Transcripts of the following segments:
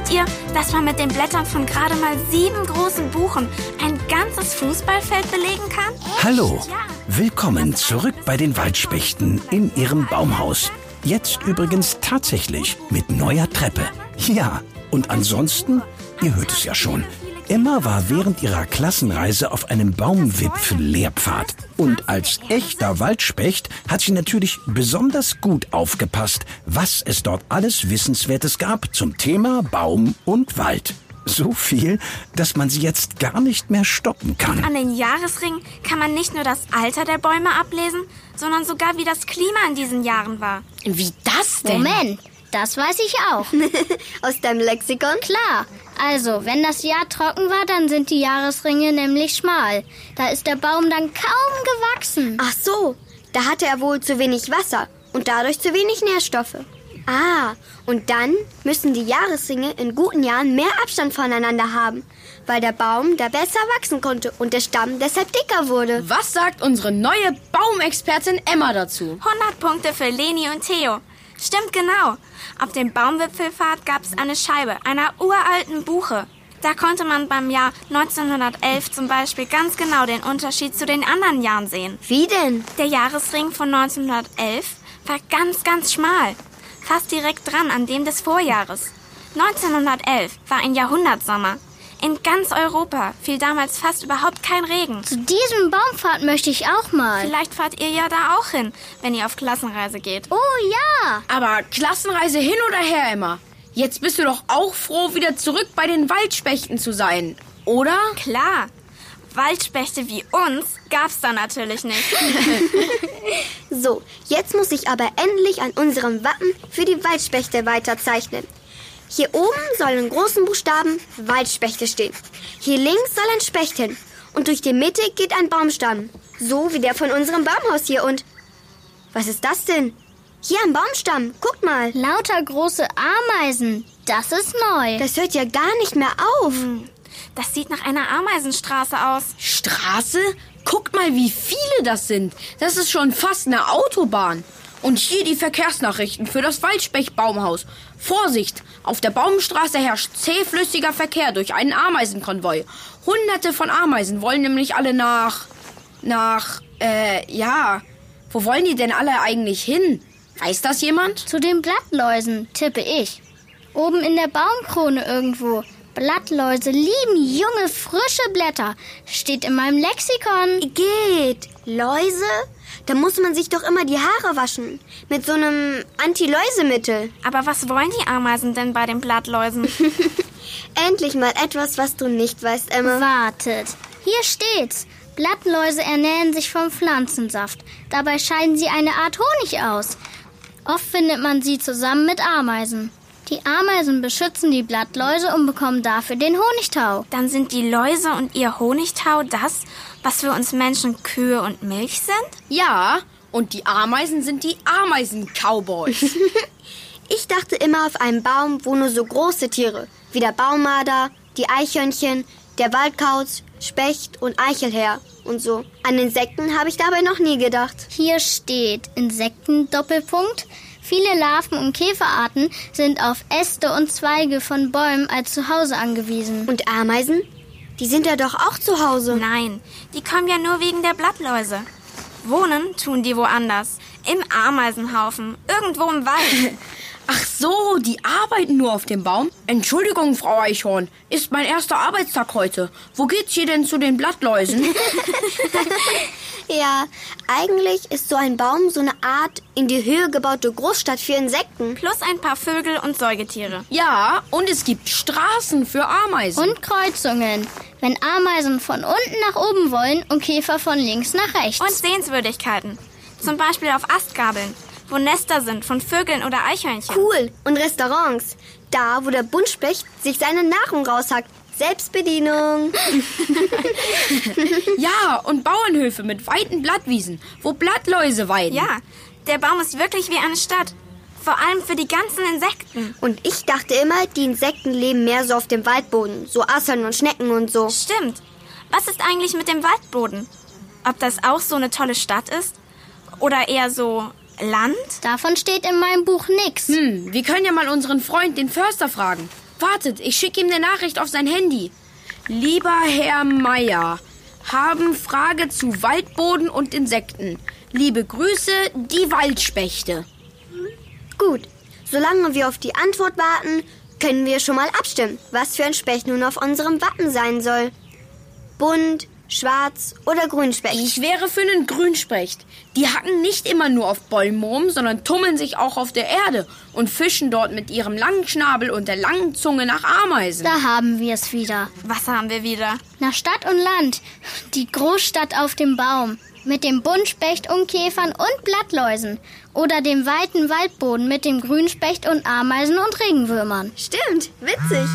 Wusstet ihr, dass man mit den Blättern von gerade mal sieben großen Buchen ein ganzes Fußballfeld belegen kann? Hallo, willkommen zurück bei den Waldspechten in ihrem Baumhaus. Jetzt übrigens tatsächlich mit neuer Treppe. Ja, und ansonsten, ihr hört es ja schon, Emma war während ihrer Klassenreise auf einem Baumwipfel-Lehrpfad. Und als echter Waldspecht hat sie natürlich besonders gut aufgepasst, was es dort alles Wissenswertes gab zum Thema Baum und Wald. So viel, dass man sie jetzt gar nicht mehr stoppen kann. An den Jahresringen kann man nicht nur das Alter der Bäume ablesen, sondern sogar wie das Klima in diesen Jahren war. Wie das denn? Moment, das weiß ich auch. Aus deinem Lexikon? Klar. Also, wenn das Jahr trocken war, dann sind die Jahresringe nämlich schmal. Da ist der Baum dann kaum gewachsen. Ach so, da hatte er wohl zu wenig Wasser und dadurch zu wenig Nährstoffe. Ah, und dann müssen die Jahresringe in guten Jahren mehr Abstand voneinander haben, weil der Baum da besser wachsen konnte und der Stamm deshalb dicker wurde. Was sagt unsere neue Baumexpertin Emma dazu? 100 Punkte für Leni und Theo. Stimmt genau. Auf dem Baumwipfelpfad gab es eine Scheibe einer uralten Buche. Da konnte man beim Jahr 1911 zum Beispiel ganz genau den Unterschied zu den anderen Jahren sehen. Wie denn? Der Jahresring von 1911 war ganz, ganz schmal. Fast direkt dran an dem des Vorjahres. 1911 war ein Jahrhundertsommer. In ganz Europa fiel damals fast überhaupt kein Regen. Zu diesem Baumpfad möchte ich auch mal. Vielleicht fahrt ihr ja da auch hin, wenn ihr auf Klassenreise geht. Oh ja! Aber Klassenreise hin oder her, Emma? Jetzt bist du doch auch froh, wieder zurück bei den Waldspechten zu sein, oder? Klar. Waldspechte wie uns gab's da natürlich nicht. so, jetzt muss ich aber endlich an unserem Wappen für die Waldspechte weiterzeichnen. Hier oben soll in großen Buchstaben Waldspechte stehen. Hier links soll ein Specht hin. Und durch die Mitte geht ein Baumstamm. So wie der von unserem Baumhaus hier. Und was ist das denn? Hier ein Baumstamm. Guckt mal. Lauter große Ameisen. Das ist neu. Das hört ja gar nicht mehr auf. Das sieht nach einer Ameisenstraße aus. Straße? Guckt mal, wie viele das sind. Das ist schon fast eine Autobahn. Und hier die Verkehrsnachrichten für das Waldspecht-Baumhaus. Vorsicht! Auf der Baumstraße herrscht zähflüssiger Verkehr durch einen Ameisenkonvoi. Hunderte von Ameisen wollen nämlich alle nach. nach. äh, ja. Wo wollen die denn alle eigentlich hin? Weiß das jemand? Zu den Blattläusen, tippe ich. Oben in der Baumkrone irgendwo. Blattläuse lieben junge, frische Blätter. Steht in meinem Lexikon. Geht. Läuse? Da muss man sich doch immer die Haare waschen. Mit so einem Anti-Läusemittel. Aber was wollen die Ameisen denn bei den Blattläusen? Endlich mal etwas, was du nicht weißt, Emma. Wartet. Hier steht's. Blattläuse ernähren sich vom Pflanzensaft. Dabei scheiden sie eine Art Honig aus. Oft findet man sie zusammen mit Ameisen. Die Ameisen beschützen die Blattläuse und bekommen dafür den Honigtau. Dann sind die Läuse und ihr Honigtau das, was für uns Menschen Kühe und Milch sind? Ja, und die Ameisen sind die Ameisen-Cowboys. ich dachte immer, auf einem Baum wohnen nur so große Tiere, wie der Baumarder, die Eichhörnchen, der Waldkauz, Specht und Eichelherr und so. An Insekten habe ich dabei noch nie gedacht. Hier steht Insekten Doppelpunkt. Viele Larven und Käferarten sind auf Äste und Zweige von Bäumen als Zuhause angewiesen. Und Ameisen? Die sind ja doch auch zu Hause. Nein, die kommen ja nur wegen der Blattläuse. Wohnen tun die woanders. Im Ameisenhaufen. Irgendwo im Wald. Ach so, die arbeiten nur auf dem Baum? Entschuldigung, Frau Eichhorn, ist mein erster Arbeitstag heute. Wo geht's hier denn zu den Blattläusen? ja, eigentlich ist so ein Baum so eine Art in die Höhe gebaute Großstadt für Insekten. Plus ein paar Vögel und Säugetiere. Ja, und es gibt Straßen für Ameisen. Und Kreuzungen. Wenn Ameisen von unten nach oben wollen und Käfer von links nach rechts. Und Sehenswürdigkeiten. Zum Beispiel auf Astgabeln wo Nester sind von Vögeln oder Eichhörnchen. Cool. Und Restaurants. Da, wo der Buntspecht sich seine Nahrung raushackt. Selbstbedienung. ja, und Bauernhöfe mit weiten Blattwiesen, wo Blattläuse weiden. Ja, der Baum ist wirklich wie eine Stadt. Vor allem für die ganzen Insekten. Und ich dachte immer, die Insekten leben mehr so auf dem Waldboden. So Assern und Schnecken und so. Stimmt. Was ist eigentlich mit dem Waldboden? Ob das auch so eine tolle Stadt ist? Oder eher so Land? Davon steht in meinem Buch nix. Hm, wir können ja mal unseren Freund, den Förster, fragen. Wartet, ich schicke ihm eine Nachricht auf sein Handy. Lieber Herr Meier, haben Frage zu Waldboden und Insekten. Liebe Grüße, die Waldspechte. Gut, solange wir auf die Antwort warten, können wir schon mal abstimmen, was für ein Specht nun auf unserem Wappen sein soll. Bunt, schwarz oder Grünspecht. Ich wäre für einen Grünspecht. Die hacken nicht immer nur auf Bäumen rum, sondern tummeln sich auch auf der Erde und fischen dort mit ihrem langen Schnabel und der langen Zunge nach Ameisen. Da haben wir es wieder. Was haben wir wieder? Nach Stadt und Land. Die Großstadt auf dem Baum. Mit dem Buntspecht und Käfern und Blattläusen. Oder dem weiten Waldboden mit dem Grünspecht und Ameisen und Regenwürmern. Stimmt, witzig.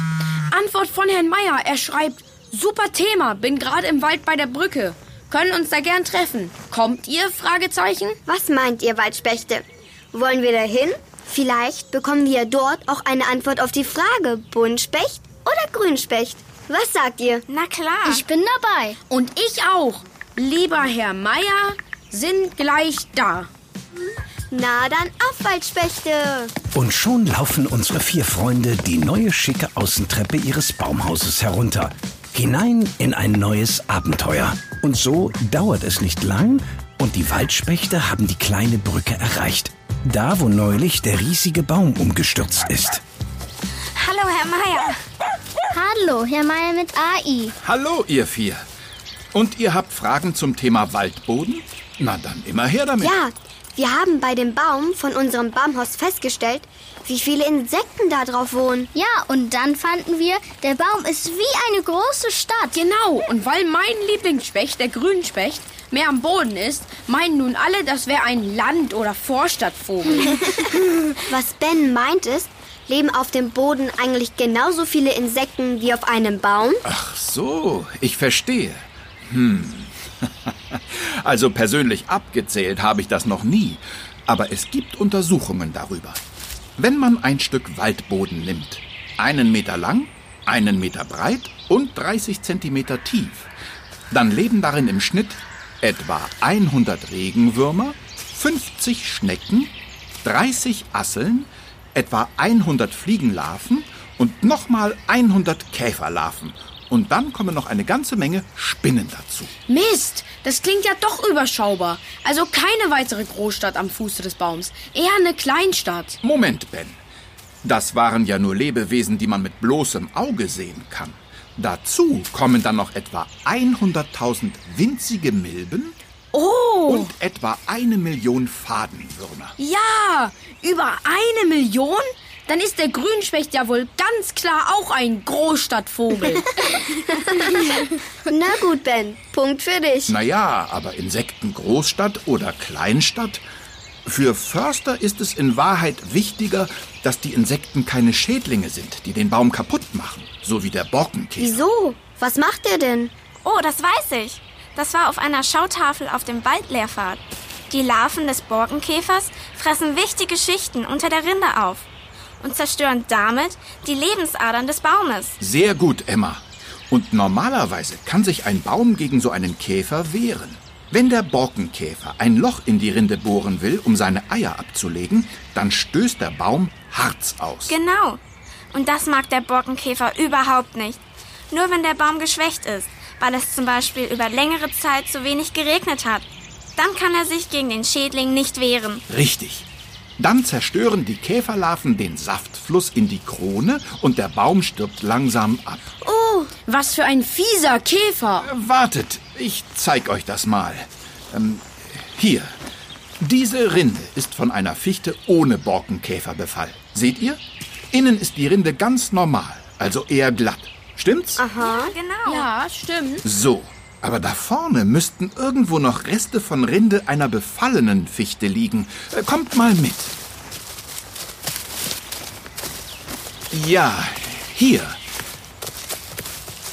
Antwort von Herrn Meier. Er schreibt, super Thema, bin gerade im Wald bei der Brücke. Können uns da gern treffen. Kommt ihr? Fragezeichen. Was meint ihr, Waldspechte? Wollen wir dahin? Vielleicht bekommen wir dort auch eine Antwort auf die Frage, Buntspecht oder Grünspecht. Was sagt ihr? Na klar. Ich bin dabei. Und ich auch. Lieber Herr Meier, sind gleich da. Na dann auf, Waldspechte! Und schon laufen unsere vier Freunde die neue schicke Außentreppe ihres Baumhauses herunter. Hinein in ein neues Abenteuer. Und so dauert es nicht lang und die Waldspechte haben die kleine Brücke erreicht. Da, wo neulich der riesige Baum umgestürzt ist. Hallo, Herr Meier. Hallo, Herr Meier mit AI. Hallo, ihr vier. Und ihr habt Fragen zum Thema Waldboden? Na dann immer her damit. Ja, wir haben bei dem Baum von unserem Baumhaus festgestellt, wie viele Insekten da drauf wohnen. Ja, und dann fanden wir, der Baum ist wie eine große Stadt. Genau, und weil mein Lieblingsspecht, der Grünspecht, mehr am Boden ist, meinen nun alle, das wäre ein Land- oder Vorstadtvogel. Was Ben meint ist, leben auf dem Boden eigentlich genauso viele Insekten wie auf einem Baum? Ach so, ich verstehe. Hm. Also persönlich abgezählt habe ich das noch nie, aber es gibt Untersuchungen darüber. Wenn man ein Stück Waldboden nimmt, einen Meter lang, einen Meter breit und 30 Zentimeter tief, dann leben darin im Schnitt etwa 100 Regenwürmer, 50 Schnecken, 30 Asseln, etwa 100 Fliegenlarven und nochmal 100 Käferlarven. Und dann kommen noch eine ganze Menge Spinnen dazu. Mist, das klingt ja doch überschaubar. Also keine weitere Großstadt am Fuße des Baums, eher eine Kleinstadt. Moment, Ben. Das waren ja nur Lebewesen, die man mit bloßem Auge sehen kann. Dazu kommen dann noch etwa 100.000 winzige Milben Oh, und etwa eine Million Fadenwürmer. ja, über eine Million? Dann ist der Grünspecht ja wohl ganz klar auch ein Großstadtvogel. Na gut, Ben, Punkt für dich. Naja, aber Insekten Großstadt oder Kleinstadt? Für Förster ist es in Wahrheit wichtiger, dass die Insekten keine Schädlinge sind, die den Baum kaputt machen, so wie der Borkenkäfer. Wieso? Was macht er denn? Oh, das weiß ich. Das war auf einer Schautafel auf dem Waldlehrpfad. Die Larven des Borkenkäfers fressen wichtige Schichten unter der Rinde auf und zerstören damit die Lebensadern des Baumes. Sehr gut, Emma. Und normalerweise kann sich ein Baum gegen so einen Käfer wehren. Wenn der Borkenkäfer ein Loch in die Rinde bohren will, um seine Eier abzulegen, dann stößt der Baum Harz aus. Genau. Und das mag der Borkenkäfer überhaupt nicht. Nur wenn der Baum geschwächt ist, weil es zum Beispiel über längere Zeit zu wenig geregnet hat. Dann kann er sich gegen den Schädling nicht wehren. Richtig. Dann zerstören die Käferlarven den Saftfluss in die Krone und der Baum stirbt langsam ab. Was für ein fieser Käfer. Wartet, ich zeig euch das mal. Ähm, hier. Diese Rinde ist von einer Fichte ohne Borkenkäferbefall. Seht ihr? Innen ist die Rinde ganz normal, also eher glatt. Stimmt's? Aha. Genau. Ja, stimmt. So. Aber da vorne müssten irgendwo noch Reste von Rinde einer befallenen Fichte liegen. Äh, Kommt mal mit. Ja, hier.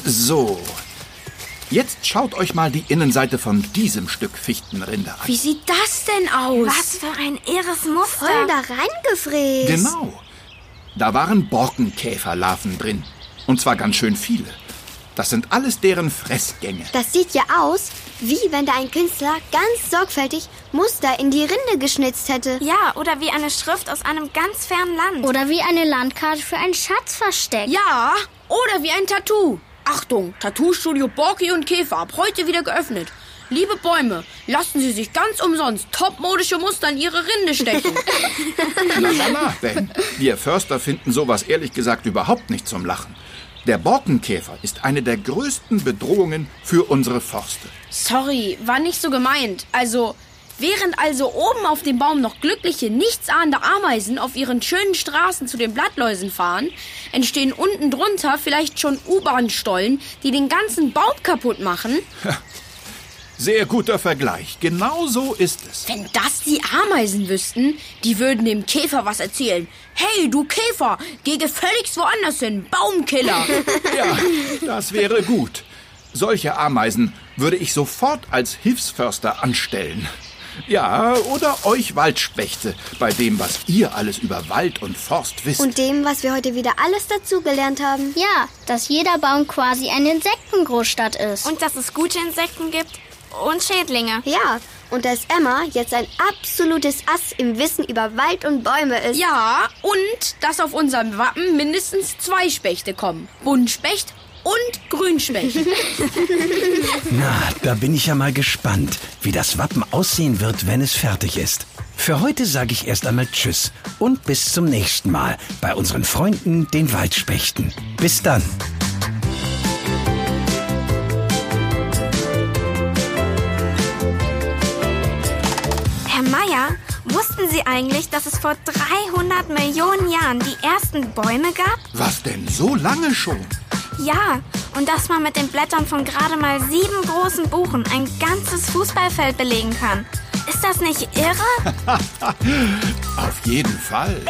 So. Jetzt schaut euch mal die Innenseite von diesem Stück Fichtenrinde an. Wie sieht das denn aus? Was für ein irres Muster. Voll da reingefräst. Genau. Da waren Borkenkäferlarven drin. Und zwar ganz schön viele. Das sind alles deren Fressgänge. Das sieht ja aus Wie wenn da ein Künstler ganz sorgfältig Muster in die Rinde geschnitzt hätte. Ja, oder wie eine Schrift aus einem ganz fernen Land. Oder wie eine Landkarte für ein Schatzversteck. Ja, oder wie ein Tattoo. Achtung, Tattoo-Studio Borki und Käfer ab heute wieder geöffnet. Liebe Bäume, lassen Sie sich ganz umsonst topmodische Muster in Ihre Rinde stechen. Na, na, na, Ben. Wir Förster finden sowas ehrlich gesagt überhaupt nicht zum Lachen. Der Borkenkäfer ist eine der größten Bedrohungen für unsere Forste. Sorry, war nicht so gemeint. Also, während also oben auf dem Baum noch glückliche, nichtsahnende Ameisen auf ihren schönen Straßen zu den Blattläusen fahren, entstehen unten drunter vielleicht schon U-Bahn-Stollen, die den ganzen Baum kaputt machen. Sehr guter Vergleich. Genau so ist es. Wenn das die Ameisen wüssten, die würden dem Käfer was erzählen. Hey, du Käfer, geh gefälligst woanders hin, Baumkiller. Ja, das wäre gut. Solche Ameisen würde ich sofort als Hilfsförster anstellen. Ja, oder euch Waldspechte, bei dem, was ihr alles über Wald und Forst wisst. Und dem, was wir heute wieder alles dazugelernt haben. Ja, dass jeder Baum quasi eine Insektengroßstadt ist. Und dass es gute Insekten gibt und Schädlinge. Ja, und dass Emma jetzt ein absolutes Ass im Wissen über Wald und Bäume ist. Ja, und dass auf unserem Wappen mindestens zwei Spechte kommen. Buntspecht und Grünspecht. Na, da bin ich ja mal gespannt, wie das Wappen aussehen wird, wenn es fertig ist. Für heute sage ich erst einmal Tschüss und bis zum nächsten Mal bei unseren Freunden, den Waldspechten. Bis dann. Eigentlich, dass es vor 300 Millionen Jahren die ersten Bäume gab? Was denn so lange schon? Ja, und dass man mit den Blättern von gerade mal sieben großen Buchen ein ganzes Fußballfeld belegen kann. Ist das nicht irre? Auf jeden Fall.